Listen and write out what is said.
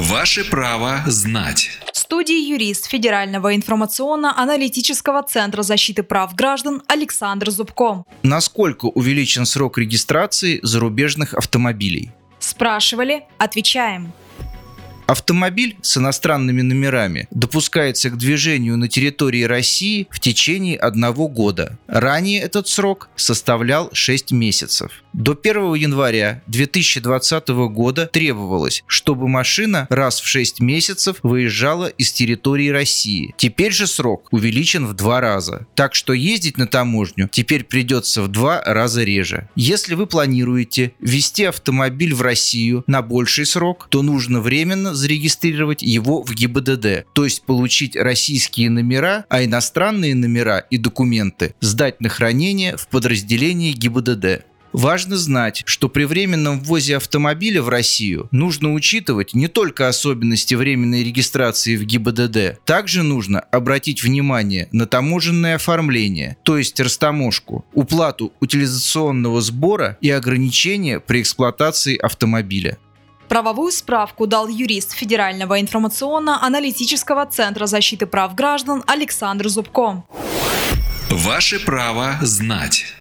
Ваше право знать. В студии юрист Федерального информационно-аналитического центра защиты прав граждан Александр Зубко. Насколько увеличен срок регистрации зарубежных автомобилей? Спрашивали, отвечаем. Автомобиль с иностранными номерами допускается к движению на территории России в течение одного года. Ранее этот срок составлял 6 месяцев. До 1 января 2020 года требовалось, чтобы машина раз в 6 месяцев выезжала из территории России. Теперь же срок увеличен в два раза. Так что ездить на таможню теперь придется в два раза реже. Если вы планируете ввести автомобиль в Россию на больший срок, то нужно временно зарегистрировать его в ГИБДД, то есть получить российские номера, а иностранные номера и документы сдать на хранение в подразделении ГИБДД. Важно знать, что при временном ввозе автомобиля в Россию нужно учитывать не только особенности временной регистрации в ГИБДД, также нужно обратить внимание на таможенное оформление, то есть растаможку, уплату утилизационного сбора и ограничения при эксплуатации автомобиля. Правовую справку дал юрист Федерального информационно-аналитического центра защиты прав граждан Александр Зубко. Ваше право знать.